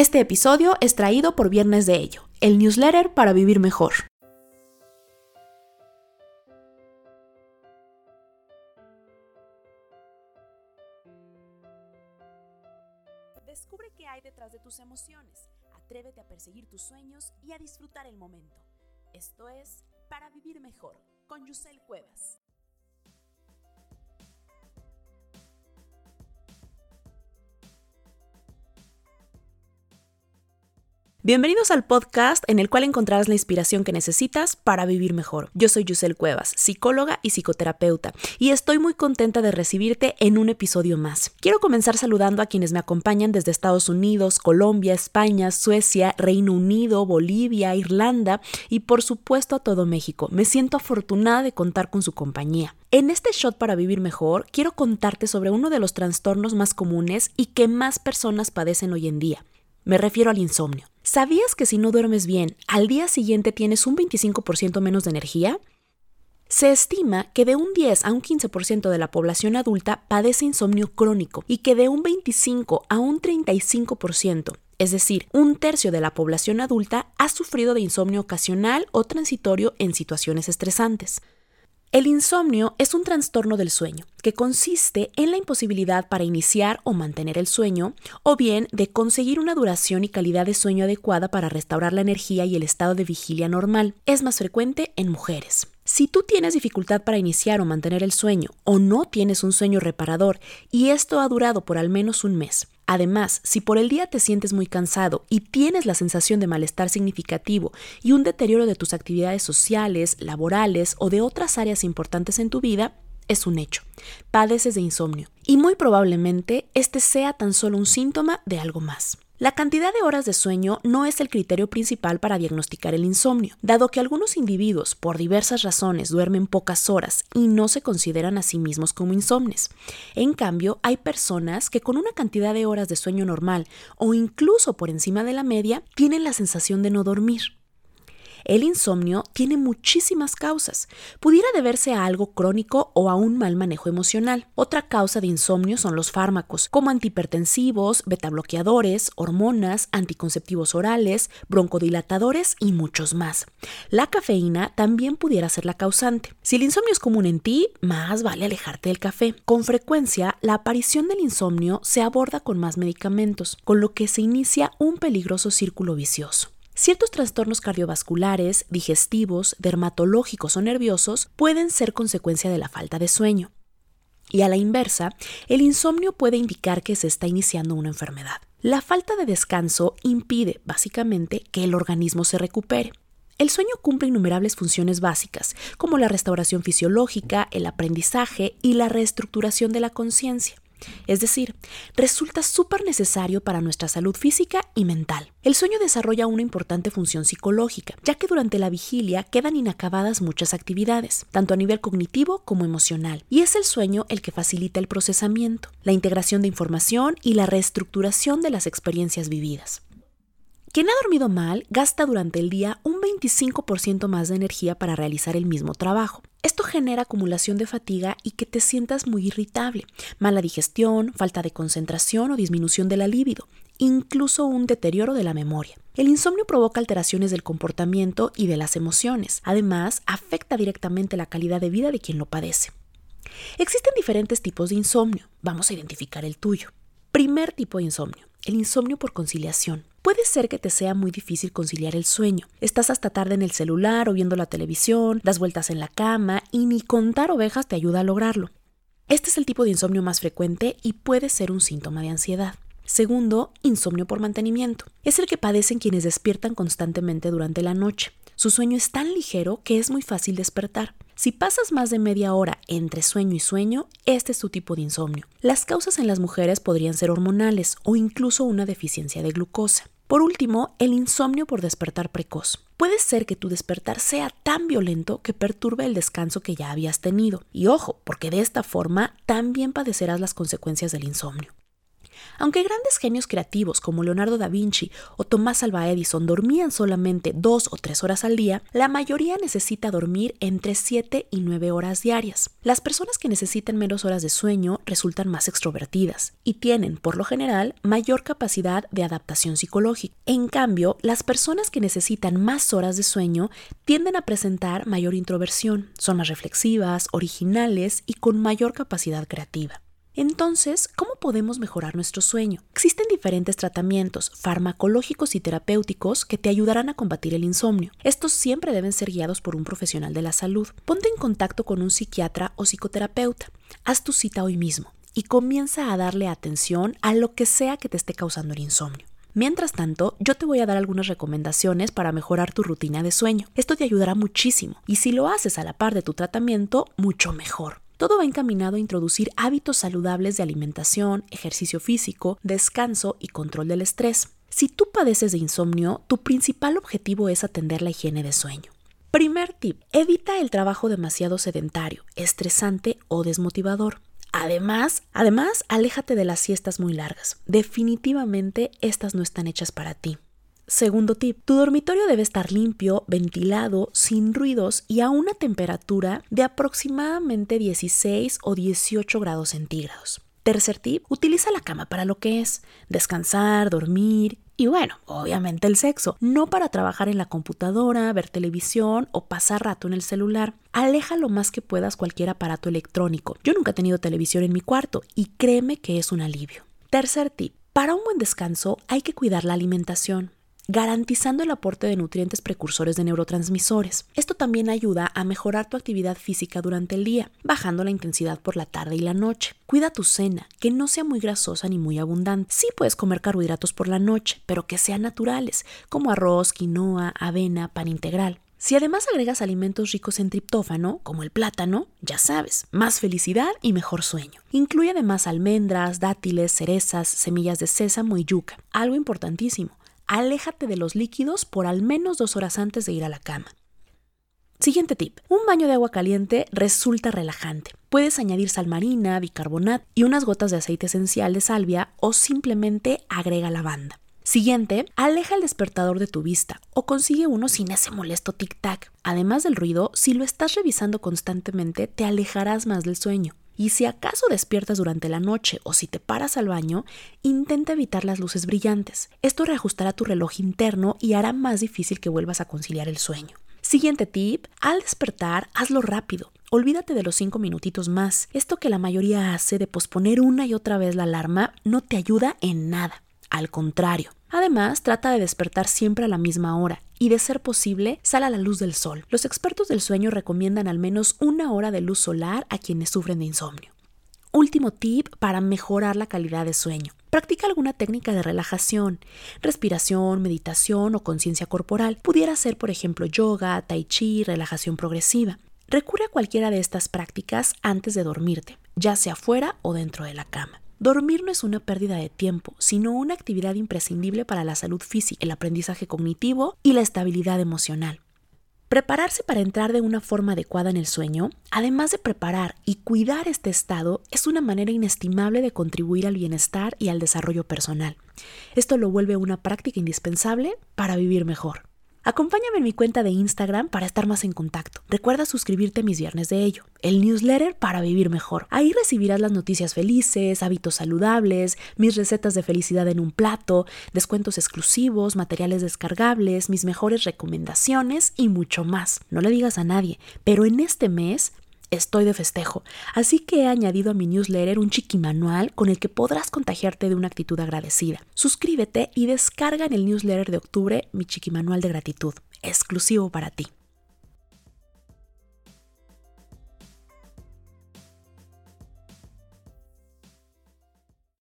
Este episodio es traído por Viernes de Ello, el newsletter para vivir mejor. Descubre qué hay detrás de tus emociones, atrévete a perseguir tus sueños y a disfrutar el momento. Esto es Para Vivir Mejor, con Yusel Cuevas. Bienvenidos al podcast en el cual encontrarás la inspiración que necesitas para vivir mejor. Yo soy Yusel Cuevas, psicóloga y psicoterapeuta, y estoy muy contenta de recibirte en un episodio más. Quiero comenzar saludando a quienes me acompañan desde Estados Unidos, Colombia, España, Suecia, Reino Unido, Bolivia, Irlanda y por supuesto a todo México. Me siento afortunada de contar con su compañía. En este shot para vivir mejor, quiero contarte sobre uno de los trastornos más comunes y que más personas padecen hoy en día. Me refiero al insomnio. ¿Sabías que si no duermes bien, al día siguiente tienes un 25% menos de energía? Se estima que de un 10 a un 15% de la población adulta padece insomnio crónico y que de un 25 a un 35%, es decir, un tercio de la población adulta, ha sufrido de insomnio ocasional o transitorio en situaciones estresantes. El insomnio es un trastorno del sueño que consiste en la imposibilidad para iniciar o mantener el sueño o bien de conseguir una duración y calidad de sueño adecuada para restaurar la energía y el estado de vigilia normal. Es más frecuente en mujeres. Si tú tienes dificultad para iniciar o mantener el sueño o no tienes un sueño reparador y esto ha durado por al menos un mes, Además, si por el día te sientes muy cansado y tienes la sensación de malestar significativo y un deterioro de tus actividades sociales, laborales o de otras áreas importantes en tu vida, es un hecho. Padeces de insomnio y muy probablemente este sea tan solo un síntoma de algo más. La cantidad de horas de sueño no es el criterio principal para diagnosticar el insomnio, dado que algunos individuos, por diversas razones, duermen pocas horas y no se consideran a sí mismos como insomnes. En cambio, hay personas que con una cantidad de horas de sueño normal o incluso por encima de la media tienen la sensación de no dormir. El insomnio tiene muchísimas causas. Pudiera deberse a algo crónico o a un mal manejo emocional. Otra causa de insomnio son los fármacos, como antihipertensivos, betabloqueadores, hormonas, anticonceptivos orales, broncodilatadores y muchos más. La cafeína también pudiera ser la causante. Si el insomnio es común en ti, más vale alejarte del café. Con frecuencia, la aparición del insomnio se aborda con más medicamentos, con lo que se inicia un peligroso círculo vicioso. Ciertos trastornos cardiovasculares, digestivos, dermatológicos o nerviosos pueden ser consecuencia de la falta de sueño. Y a la inversa, el insomnio puede indicar que se está iniciando una enfermedad. La falta de descanso impide, básicamente, que el organismo se recupere. El sueño cumple innumerables funciones básicas, como la restauración fisiológica, el aprendizaje y la reestructuración de la conciencia. Es decir, resulta súper necesario para nuestra salud física y mental. El sueño desarrolla una importante función psicológica, ya que durante la vigilia quedan inacabadas muchas actividades, tanto a nivel cognitivo como emocional, y es el sueño el que facilita el procesamiento, la integración de información y la reestructuración de las experiencias vividas. Quien ha dormido mal gasta durante el día un 25% más de energía para realizar el mismo trabajo. Esto genera acumulación de fatiga y que te sientas muy irritable, mala digestión, falta de concentración o disminución de la libido, incluso un deterioro de la memoria. El insomnio provoca alteraciones del comportamiento y de las emociones. Además, afecta directamente la calidad de vida de quien lo padece. Existen diferentes tipos de insomnio. Vamos a identificar el tuyo. Primer tipo de insomnio, el insomnio por conciliación. Puede ser que te sea muy difícil conciliar el sueño. Estás hasta tarde en el celular o viendo la televisión, das vueltas en la cama y ni contar ovejas te ayuda a lograrlo. Este es el tipo de insomnio más frecuente y puede ser un síntoma de ansiedad. Segundo, insomnio por mantenimiento. Es el que padecen quienes despiertan constantemente durante la noche. Su sueño es tan ligero que es muy fácil despertar. Si pasas más de media hora entre sueño y sueño, este es tu tipo de insomnio. Las causas en las mujeres podrían ser hormonales o incluso una deficiencia de glucosa. Por último, el insomnio por despertar precoz. Puede ser que tu despertar sea tan violento que perturbe el descanso que ya habías tenido. Y ojo, porque de esta forma también padecerás las consecuencias del insomnio. Aunque grandes genios creativos como Leonardo da Vinci o Tomás Alva Edison dormían solamente dos o tres horas al día, la mayoría necesita dormir entre 7 y 9 horas diarias. Las personas que necesitan menos horas de sueño resultan más extrovertidas y tienen, por lo general, mayor capacidad de adaptación psicológica. En cambio, las personas que necesitan más horas de sueño tienden a presentar mayor introversión, son más reflexivas, originales y con mayor capacidad creativa. Entonces, ¿cómo podemos mejorar nuestro sueño? Existen diferentes tratamientos farmacológicos y terapéuticos que te ayudarán a combatir el insomnio. Estos siempre deben ser guiados por un profesional de la salud. Ponte en contacto con un psiquiatra o psicoterapeuta. Haz tu cita hoy mismo y comienza a darle atención a lo que sea que te esté causando el insomnio. Mientras tanto, yo te voy a dar algunas recomendaciones para mejorar tu rutina de sueño. Esto te ayudará muchísimo y si lo haces a la par de tu tratamiento, mucho mejor. Todo va encaminado a introducir hábitos saludables de alimentación, ejercicio físico, descanso y control del estrés. Si tú padeces de insomnio, tu principal objetivo es atender la higiene de sueño. Primer tip, evita el trabajo demasiado sedentario, estresante o desmotivador. Además, además, aléjate de las siestas muy largas. Definitivamente estas no están hechas para ti. Segundo tip, tu dormitorio debe estar limpio, ventilado, sin ruidos y a una temperatura de aproximadamente 16 o 18 grados centígrados. Tercer tip, utiliza la cama para lo que es, descansar, dormir y bueno, obviamente el sexo, no para trabajar en la computadora, ver televisión o pasar rato en el celular. Aleja lo más que puedas cualquier aparato electrónico. Yo nunca he tenido televisión en mi cuarto y créeme que es un alivio. Tercer tip, para un buen descanso hay que cuidar la alimentación garantizando el aporte de nutrientes precursores de neurotransmisores. Esto también ayuda a mejorar tu actividad física durante el día, bajando la intensidad por la tarde y la noche. Cuida tu cena, que no sea muy grasosa ni muy abundante. Sí puedes comer carbohidratos por la noche, pero que sean naturales, como arroz, quinoa, avena, pan integral. Si además agregas alimentos ricos en triptófano, como el plátano, ya sabes, más felicidad y mejor sueño. Incluye además almendras, dátiles, cerezas, semillas de sésamo y yuca. Algo importantísimo, aléjate de los líquidos por al menos dos horas antes de ir a la cama. Siguiente tip. Un baño de agua caliente resulta relajante. Puedes añadir sal marina, bicarbonato y unas gotas de aceite esencial de salvia o simplemente agrega lavanda. Siguiente, aleja el despertador de tu vista o consigue uno sin ese molesto tic-tac. Además del ruido, si lo estás revisando constantemente, te alejarás más del sueño. Y si acaso despiertas durante la noche o si te paras al baño, intenta evitar las luces brillantes. Esto reajustará tu reloj interno y hará más difícil que vuelvas a conciliar el sueño. Siguiente tip, al despertar, hazlo rápido. Olvídate de los cinco minutitos más. Esto que la mayoría hace de posponer una y otra vez la alarma no te ayuda en nada. Al contrario, Además, trata de despertar siempre a la misma hora y, de ser posible, sal a la luz del sol. Los expertos del sueño recomiendan al menos una hora de luz solar a quienes sufren de insomnio. Último tip para mejorar la calidad de sueño. Practica alguna técnica de relajación, respiración, meditación o conciencia corporal. Pudiera ser, por ejemplo, yoga, tai chi, relajación progresiva. Recurre a cualquiera de estas prácticas antes de dormirte, ya sea fuera o dentro de la cama. Dormir no es una pérdida de tiempo, sino una actividad imprescindible para la salud física, el aprendizaje cognitivo y la estabilidad emocional. Prepararse para entrar de una forma adecuada en el sueño, además de preparar y cuidar este estado, es una manera inestimable de contribuir al bienestar y al desarrollo personal. Esto lo vuelve una práctica indispensable para vivir mejor. Acompáñame en mi cuenta de Instagram para estar más en contacto. Recuerda suscribirte mis viernes de ello, el newsletter para vivir mejor. Ahí recibirás las noticias felices, hábitos saludables, mis recetas de felicidad en un plato, descuentos exclusivos, materiales descargables, mis mejores recomendaciones y mucho más. No le digas a nadie, pero en este mes estoy de festejo, así que he añadido a mi newsletter un chiquimanual con el que podrás contagiarte de una actitud agradecida. Suscríbete y descarga en el newsletter de octubre mi chiquimanual de gratitud, exclusivo para ti.